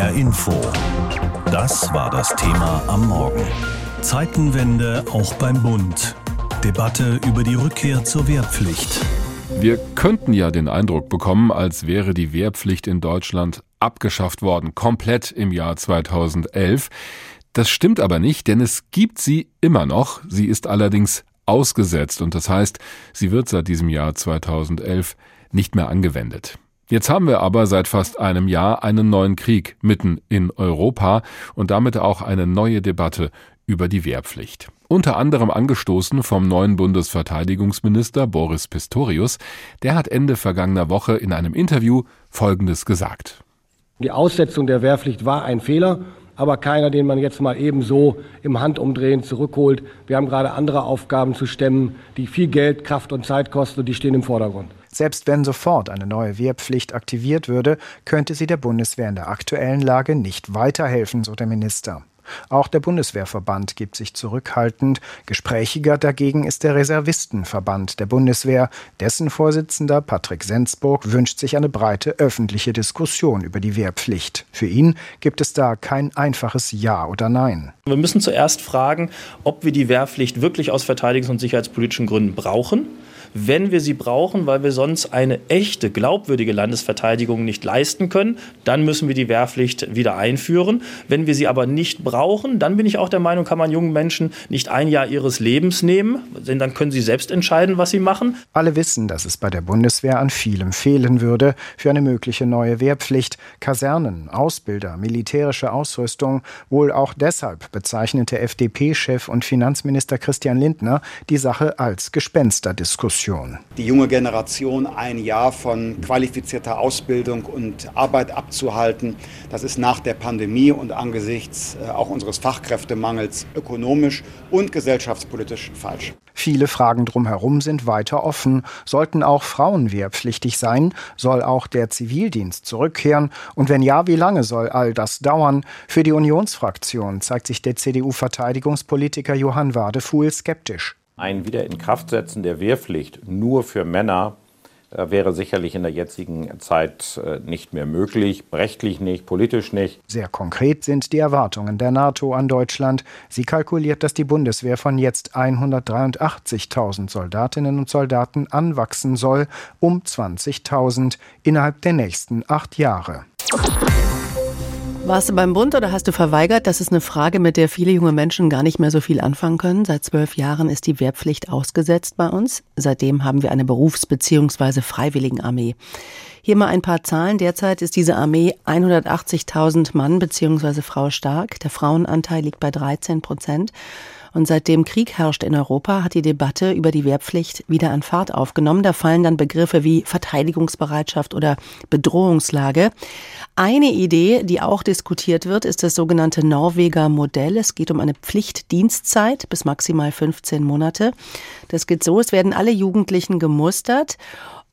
HR Info. Das war das Thema am Morgen. Zeitenwende auch beim Bund. Debatte über die Rückkehr zur Wehrpflicht. Wir könnten ja den Eindruck bekommen, als wäre die Wehrpflicht in Deutschland abgeschafft worden, komplett im Jahr 2011. Das stimmt aber nicht, denn es gibt sie immer noch. Sie ist allerdings ausgesetzt und das heißt, sie wird seit diesem Jahr 2011 nicht mehr angewendet. Jetzt haben wir aber seit fast einem Jahr einen neuen Krieg mitten in Europa und damit auch eine neue Debatte über die Wehrpflicht. Unter anderem angestoßen vom neuen Bundesverteidigungsminister Boris Pistorius. Der hat Ende vergangener Woche in einem Interview Folgendes gesagt. Die Aussetzung der Wehrpflicht war ein Fehler, aber keiner, den man jetzt mal ebenso im Handumdrehen zurückholt. Wir haben gerade andere Aufgaben zu stemmen, die viel Geld, Kraft und Zeit kosten und die stehen im Vordergrund. Selbst wenn sofort eine neue Wehrpflicht aktiviert würde, könnte sie der Bundeswehr in der aktuellen Lage nicht weiterhelfen, so der Minister. Auch der Bundeswehrverband gibt sich zurückhaltend. Gesprächiger dagegen ist der Reservistenverband der Bundeswehr. Dessen Vorsitzender Patrick Sensburg wünscht sich eine breite öffentliche Diskussion über die Wehrpflicht. Für ihn gibt es da kein einfaches Ja oder Nein. Wir müssen zuerst fragen, ob wir die Wehrpflicht wirklich aus verteidigungs- und sicherheitspolitischen Gründen brauchen wenn wir sie brauchen, weil wir sonst eine echte, glaubwürdige Landesverteidigung nicht leisten können, dann müssen wir die Wehrpflicht wieder einführen. Wenn wir sie aber nicht brauchen, dann bin ich auch der Meinung, kann man jungen Menschen nicht ein Jahr ihres Lebens nehmen, denn dann können sie selbst entscheiden, was sie machen. Alle wissen, dass es bei der Bundeswehr an vielem fehlen würde für eine mögliche neue Wehrpflicht. Kasernen, Ausbilder, militärische Ausrüstung. Wohl auch deshalb bezeichnete FDP-Chef und Finanzminister Christian Lindner die Sache als Gespensterdiskussion. Diskussion. Die junge Generation ein Jahr von qualifizierter Ausbildung und Arbeit abzuhalten, das ist nach der Pandemie und angesichts äh, auch unseres Fachkräftemangels ökonomisch und gesellschaftspolitisch falsch. Viele Fragen drumherum sind weiter offen. Sollten auch Frauen wehrpflichtig sein? Soll auch der Zivildienst zurückkehren? Und wenn ja, wie lange soll all das dauern? Für die Unionsfraktion zeigt sich der CDU-Verteidigungspolitiker Johann Wadefuhl skeptisch. Ein Wiederinkraftsetzen der Wehrpflicht nur für Männer äh, wäre sicherlich in der jetzigen Zeit äh, nicht mehr möglich, rechtlich nicht, politisch nicht. Sehr konkret sind die Erwartungen der NATO an Deutschland. Sie kalkuliert, dass die Bundeswehr von jetzt 183.000 Soldatinnen und Soldaten anwachsen soll um 20.000 innerhalb der nächsten acht Jahre. Warst du beim Bund oder hast du verweigert? Das ist eine Frage, mit der viele junge Menschen gar nicht mehr so viel anfangen können. Seit zwölf Jahren ist die Wehrpflicht ausgesetzt bei uns. Seitdem haben wir eine Berufs- bzw. Freiwilligenarmee. Hier mal ein paar Zahlen. Derzeit ist diese Armee 180.000 Mann bzw. Frau stark. Der Frauenanteil liegt bei 13 Prozent. Und seitdem Krieg herrscht in Europa, hat die Debatte über die Wehrpflicht wieder an Fahrt aufgenommen. Da fallen dann Begriffe wie Verteidigungsbereitschaft oder Bedrohungslage. Eine Idee, die auch diskutiert wird, ist das sogenannte Norweger Modell. Es geht um eine Pflichtdienstzeit bis maximal 15 Monate. Das geht so, es werden alle Jugendlichen gemustert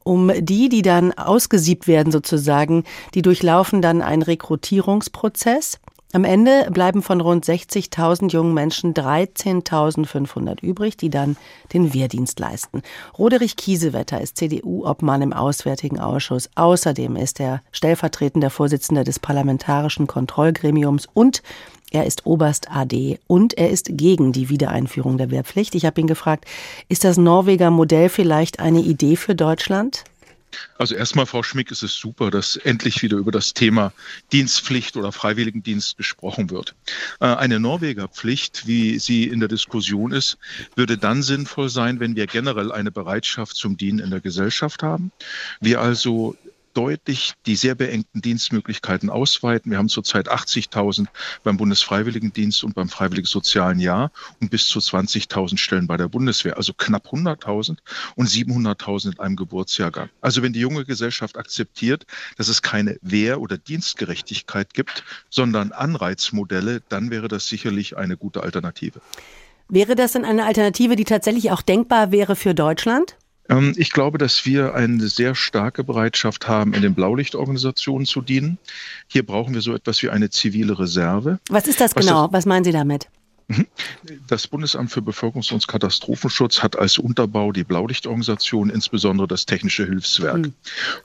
um die, die dann ausgesiebt werden sozusagen, die durchlaufen dann einen Rekrutierungsprozess. Am Ende bleiben von rund 60.000 jungen Menschen 13.500 übrig, die dann den Wehrdienst leisten. Roderich Kiesewetter ist CDU-Obmann im Auswärtigen Ausschuss. Außerdem ist er stellvertretender Vorsitzender des Parlamentarischen Kontrollgremiums und er ist Oberst AD und er ist gegen die Wiedereinführung der Wehrpflicht. Ich habe ihn gefragt, ist das Norweger Modell vielleicht eine Idee für Deutschland? Also erstmal, Frau Schmick, ist es super, dass endlich wieder über das Thema Dienstpflicht oder Freiwilligendienst gesprochen wird. Äh, eine Norwegerpflicht, wie sie in der Diskussion ist, würde dann sinnvoll sein, wenn wir generell eine Bereitschaft zum Dienen in der Gesellschaft haben. Wir also deutlich die sehr beengten Dienstmöglichkeiten ausweiten. Wir haben zurzeit 80.000 beim Bundesfreiwilligendienst und beim Freiwilligen Sozialen Jahr und bis zu 20.000 Stellen bei der Bundeswehr, also knapp 100.000 und 700.000 in einem Geburtsjahrgang. Also wenn die junge Gesellschaft akzeptiert, dass es keine Wehr- oder Dienstgerechtigkeit gibt, sondern Anreizmodelle, dann wäre das sicherlich eine gute Alternative. Wäre das denn eine Alternative, die tatsächlich auch denkbar wäre für Deutschland? Ähm, ich glaube, dass wir eine sehr starke Bereitschaft haben, in den Blaulichtorganisationen zu dienen. Hier brauchen wir so etwas wie eine zivile Reserve. Was ist das genau? Was meinen Sie damit? Mhm. Das Bundesamt für Bevölkerungs- und Katastrophenschutz hat als Unterbau die Blaulichtorganisation, insbesondere das Technische Hilfswerk. Mhm.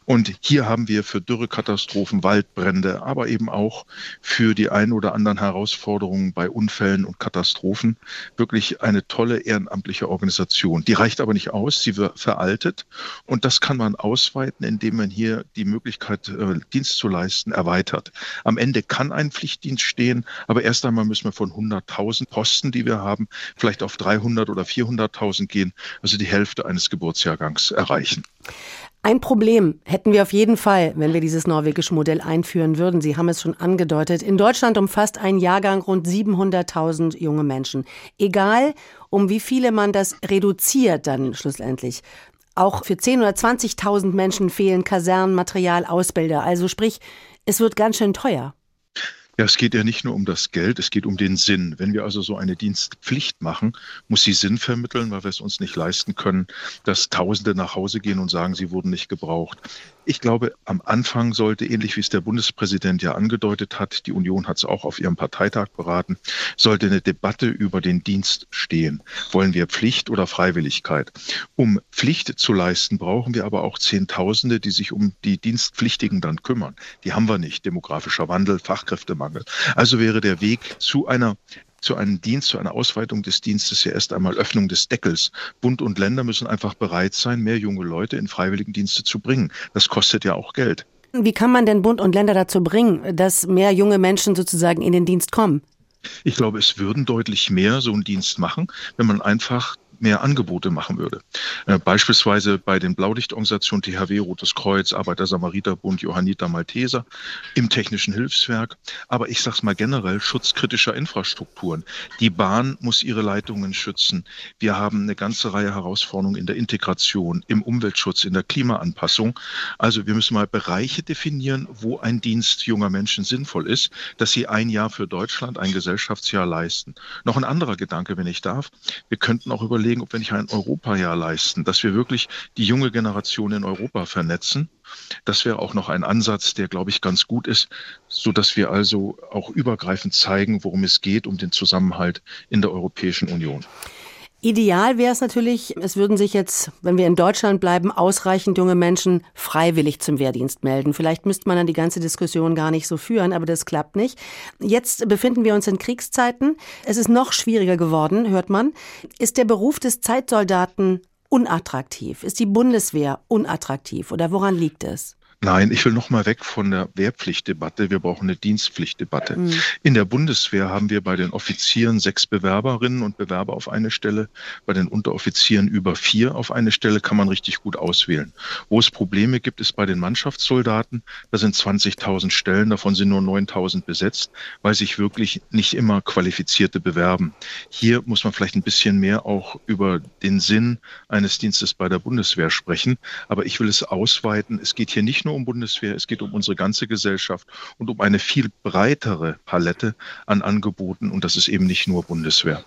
Und hier haben wir für Dürrekatastrophen, Waldbrände, aber eben auch für die ein oder anderen Herausforderungen bei Unfällen und Katastrophen wirklich eine tolle ehrenamtliche Organisation. Die reicht aber nicht aus, sie wird veraltet und das kann man ausweiten, indem man hier die Möglichkeit, äh, Dienst zu leisten, erweitert. Am Ende kann ein Pflichtdienst stehen, aber erst einmal müssen wir von 100.000 Posten, die wir haben, vielleicht auf 300 oder 400.000 gehen, also die Hälfte eines Geburtsjahrgangs erreichen. Ein Problem hätten wir auf jeden Fall, wenn wir dieses norwegische Modell einführen würden. Sie haben es schon angedeutet. In Deutschland umfasst ein Jahrgang rund 700.000 junge Menschen. Egal, um wie viele man das reduziert dann schlussendlich. Auch für 10.000 oder 20.000 Menschen fehlen Kasernen, Material, Ausbilder. Also sprich, es wird ganz schön teuer. Ja, es geht ja nicht nur um das Geld, es geht um den Sinn. Wenn wir also so eine Dienstpflicht machen, muss sie Sinn vermitteln, weil wir es uns nicht leisten können, dass Tausende nach Hause gehen und sagen, sie wurden nicht gebraucht. Ich glaube, am Anfang sollte, ähnlich wie es der Bundespräsident ja angedeutet hat, die Union hat es auch auf ihrem Parteitag beraten, sollte eine Debatte über den Dienst stehen. Wollen wir Pflicht oder Freiwilligkeit? Um Pflicht zu leisten, brauchen wir aber auch Zehntausende, die sich um die Dienstpflichtigen dann kümmern. Die haben wir nicht. Demografischer Wandel, Fachkräftemangel. Also wäre der Weg zu einer zu einem Dienst, zu einer Ausweitung des Dienstes ja erst einmal Öffnung des Deckels. Bund und Länder müssen einfach bereit sein, mehr junge Leute in Freiwilligendienste zu bringen. Das kostet ja auch Geld. Wie kann man denn Bund und Länder dazu bringen, dass mehr junge Menschen sozusagen in den Dienst kommen? Ich glaube, es würden deutlich mehr so einen Dienst machen, wenn man einfach mehr Angebote machen würde. Äh, beispielsweise bei den Blaulichtorganisationen THW, Rotes Kreuz, Arbeiter Samariterbund, Johanniter Malteser, im Technischen Hilfswerk. Aber ich sage es mal generell, schutzkritischer Infrastrukturen. Die Bahn muss ihre Leitungen schützen. Wir haben eine ganze Reihe Herausforderungen in der Integration, im Umweltschutz, in der Klimaanpassung. Also wir müssen mal Bereiche definieren, wo ein Dienst junger Menschen sinnvoll ist, dass sie ein Jahr für Deutschland, ein Gesellschaftsjahr leisten. Noch ein anderer Gedanke, wenn ich darf. Wir könnten auch überlegen, überlegen, ob wir nicht ein Europajahr leisten, dass wir wirklich die junge Generation in Europa vernetzen. Das wäre auch noch ein Ansatz, der, glaube ich, ganz gut ist, so dass wir also auch übergreifend zeigen, worum es geht, um den Zusammenhalt in der Europäischen Union. Ideal wäre es natürlich, es würden sich jetzt, wenn wir in Deutschland bleiben, ausreichend junge Menschen freiwillig zum Wehrdienst melden. Vielleicht müsste man dann die ganze Diskussion gar nicht so führen, aber das klappt nicht. Jetzt befinden wir uns in Kriegszeiten. Es ist noch schwieriger geworden, hört man. Ist der Beruf des Zeitsoldaten unattraktiv? Ist die Bundeswehr unattraktiv oder woran liegt es? Nein, ich will noch mal weg von der Wehrpflichtdebatte. Wir brauchen eine Dienstpflichtdebatte. Mhm. In der Bundeswehr haben wir bei den Offizieren sechs Bewerberinnen und Bewerber auf eine Stelle. Bei den Unteroffizieren über vier auf eine Stelle kann man richtig gut auswählen. Wo es Probleme gibt, ist bei den Mannschaftssoldaten. Da sind 20.000 Stellen, davon sind nur 9.000 besetzt, weil sich wirklich nicht immer Qualifizierte bewerben. Hier muss man vielleicht ein bisschen mehr auch über den Sinn eines Dienstes bei der Bundeswehr sprechen. Aber ich will es ausweiten. Es geht hier nicht nur nur um Bundeswehr, es geht um unsere ganze Gesellschaft und um eine viel breitere Palette an Angeboten. Und das ist eben nicht nur Bundeswehr.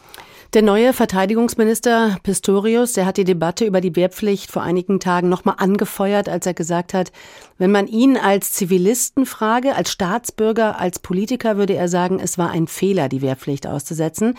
Der neue Verteidigungsminister Pistorius, der hat die Debatte über die Wehrpflicht vor einigen Tagen nochmal angefeuert, als er gesagt hat, wenn man ihn als Zivilisten frage, als Staatsbürger, als Politiker, würde er sagen, es war ein Fehler, die Wehrpflicht auszusetzen.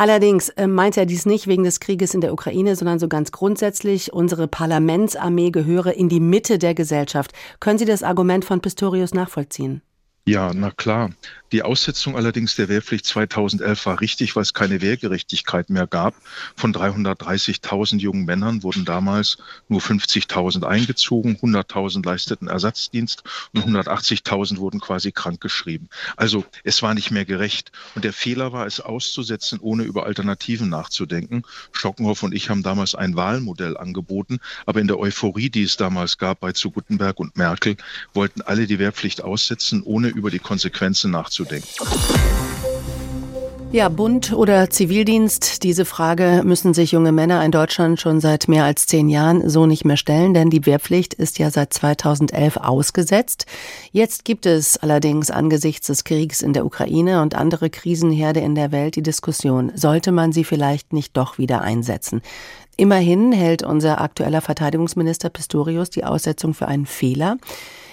Allerdings äh, meint er dies nicht wegen des Krieges in der Ukraine, sondern so ganz grundsätzlich, unsere Parlamentsarmee gehöre in die Mitte der Gesellschaft. Können Sie das Argument von Pistorius nachvollziehen? Ja, na klar. Die Aussetzung allerdings der Wehrpflicht 2011 war richtig, weil es keine Wehrgerechtigkeit mehr gab. Von 330.000 jungen Männern wurden damals nur 50.000 eingezogen, 100.000 leisteten Ersatzdienst und 180.000 wurden quasi krankgeschrieben. Also es war nicht mehr gerecht. Und der Fehler war, es auszusetzen, ohne über Alternativen nachzudenken. Schockenhoff und ich haben damals ein Wahlmodell angeboten, aber in der Euphorie, die es damals gab bei zu Gutenberg und Merkel, wollten alle die Wehrpflicht aussetzen, ohne über die Konsequenzen nachzudenken. Ja, Bund oder Zivildienst, diese Frage müssen sich junge Männer in Deutschland schon seit mehr als zehn Jahren so nicht mehr stellen, denn die Wehrpflicht ist ja seit 2011 ausgesetzt. Jetzt gibt es allerdings angesichts des Kriegs in der Ukraine und andere Krisenherde in der Welt die Diskussion, sollte man sie vielleicht nicht doch wieder einsetzen? Immerhin hält unser aktueller Verteidigungsminister Pistorius die Aussetzung für einen Fehler.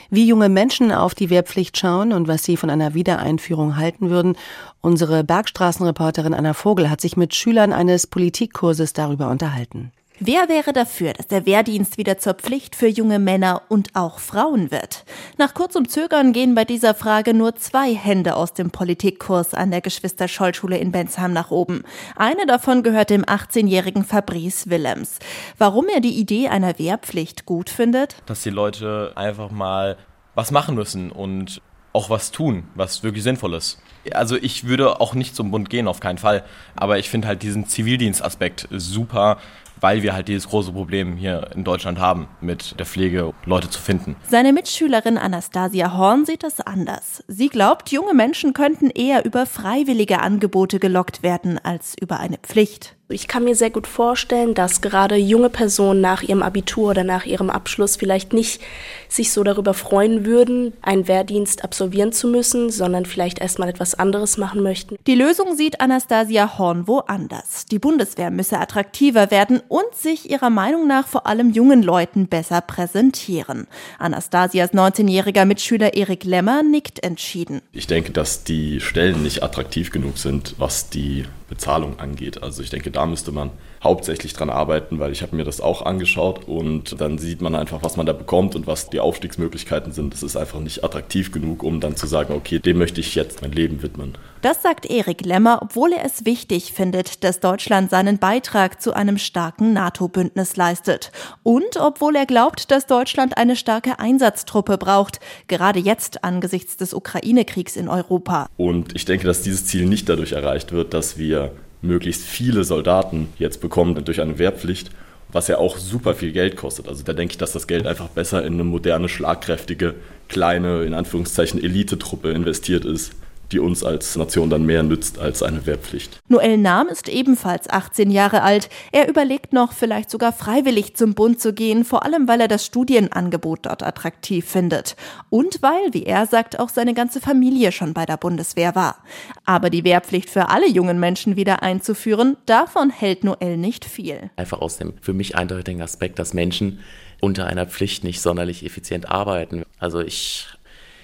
Wie junge Menschen auf die Wehrpflicht schauen und was sie von einer Wiedereinführung halten würden, unsere Bergstraßenreporterin Anna Vogel hat sich mit Schülern eines Politikkurses darüber unterhalten. Wer wäre dafür, dass der Wehrdienst wieder zur Pflicht für junge Männer und auch Frauen wird? Nach kurzem Zögern gehen bei dieser Frage nur zwei Hände aus dem Politikkurs an der Geschwister-Scholl-Schule in Bensheim nach oben. Eine davon gehört dem 18-jährigen Fabrice Willems. Warum er die Idee einer Wehrpflicht gut findet? Dass die Leute einfach mal was machen müssen und auch was tun, was wirklich sinnvoll ist. Also ich würde auch nicht zum Bund gehen, auf keinen Fall. Aber ich finde halt diesen Zivildienstaspekt super, weil wir halt dieses große Problem hier in Deutschland haben, mit der Pflege Leute zu finden. Seine Mitschülerin Anastasia Horn sieht das anders. Sie glaubt, junge Menschen könnten eher über freiwillige Angebote gelockt werden als über eine Pflicht. Ich kann mir sehr gut vorstellen, dass gerade junge Personen nach ihrem Abitur oder nach ihrem Abschluss vielleicht nicht sich so darüber freuen würden, einen Wehrdienst absolvieren zu müssen, sondern vielleicht erstmal etwas anderes machen möchten. Die Lösung sieht Anastasia Horn woanders. Die Bundeswehr müsse attraktiver werden und sich ihrer Meinung nach vor allem jungen Leuten besser präsentieren. Anastasias 19-jähriger Mitschüler Erik Lemmer nickt entschieden. Ich denke, dass die Stellen nicht attraktiv genug sind, was die Bezahlung angeht. Also ich denke, da müsste man hauptsächlich dran arbeiten, weil ich habe mir das auch angeschaut und dann sieht man einfach, was man da bekommt und was die Aufstiegsmöglichkeiten sind. Das ist einfach nicht attraktiv genug, um dann zu sagen, okay, dem möchte ich jetzt mein Leben widmen. Das sagt Erik Lemmer, obwohl er es wichtig findet, dass Deutschland seinen Beitrag zu einem starken NATO-Bündnis leistet. Und obwohl er glaubt, dass Deutschland eine starke Einsatztruppe braucht, gerade jetzt angesichts des Ukraine-Kriegs in Europa. Und ich denke, dass dieses Ziel nicht dadurch erreicht wird, dass wir möglichst viele Soldaten jetzt bekommen durch eine Wehrpflicht, was ja auch super viel Geld kostet. Also da denke ich, dass das Geld einfach besser in eine moderne, schlagkräftige, kleine, in Anführungszeichen Elitetruppe investiert ist die uns als Nation dann mehr nützt als eine Wehrpflicht. Noel Nahm ist ebenfalls 18 Jahre alt. Er überlegt noch, vielleicht sogar freiwillig zum Bund zu gehen, vor allem weil er das Studienangebot dort attraktiv findet. Und weil, wie er sagt, auch seine ganze Familie schon bei der Bundeswehr war. Aber die Wehrpflicht für alle jungen Menschen wieder einzuführen, davon hält Noel nicht viel. Einfach aus dem für mich eindeutigen Aspekt, dass Menschen unter einer Pflicht nicht sonderlich effizient arbeiten. Also ich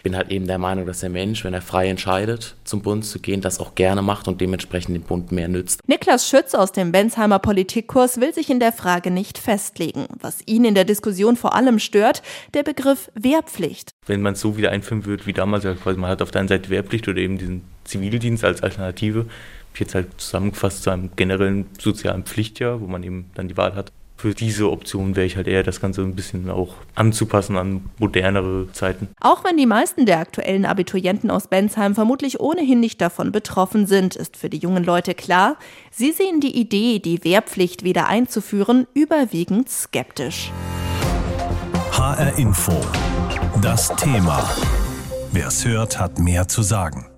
bin halt eben der Meinung, dass der Mensch, wenn er frei entscheidet, zum Bund zu gehen, das auch gerne macht und dementsprechend dem Bund mehr nützt. Niklas Schütz aus dem Bensheimer Politikkurs will sich in der Frage nicht festlegen. Was ihn in der Diskussion vor allem stört, der Begriff Wehrpflicht. Wenn man es so wieder einführen würde wie damals, quasi man hat auf der einen Seite Wehrpflicht oder eben diesen Zivildienst als Alternative, jetzt halt zusammengefasst zu einem generellen sozialen Pflichtjahr, wo man eben dann die Wahl hat, für diese Option wäre ich halt eher das Ganze ein bisschen auch anzupassen an modernere Zeiten. Auch wenn die meisten der aktuellen Abiturienten aus Bensheim vermutlich ohnehin nicht davon betroffen sind, ist für die jungen Leute klar, sie sehen die Idee, die Wehrpflicht wieder einzuführen, überwiegend skeptisch. HR Info. Das Thema. Wer es hört, hat mehr zu sagen.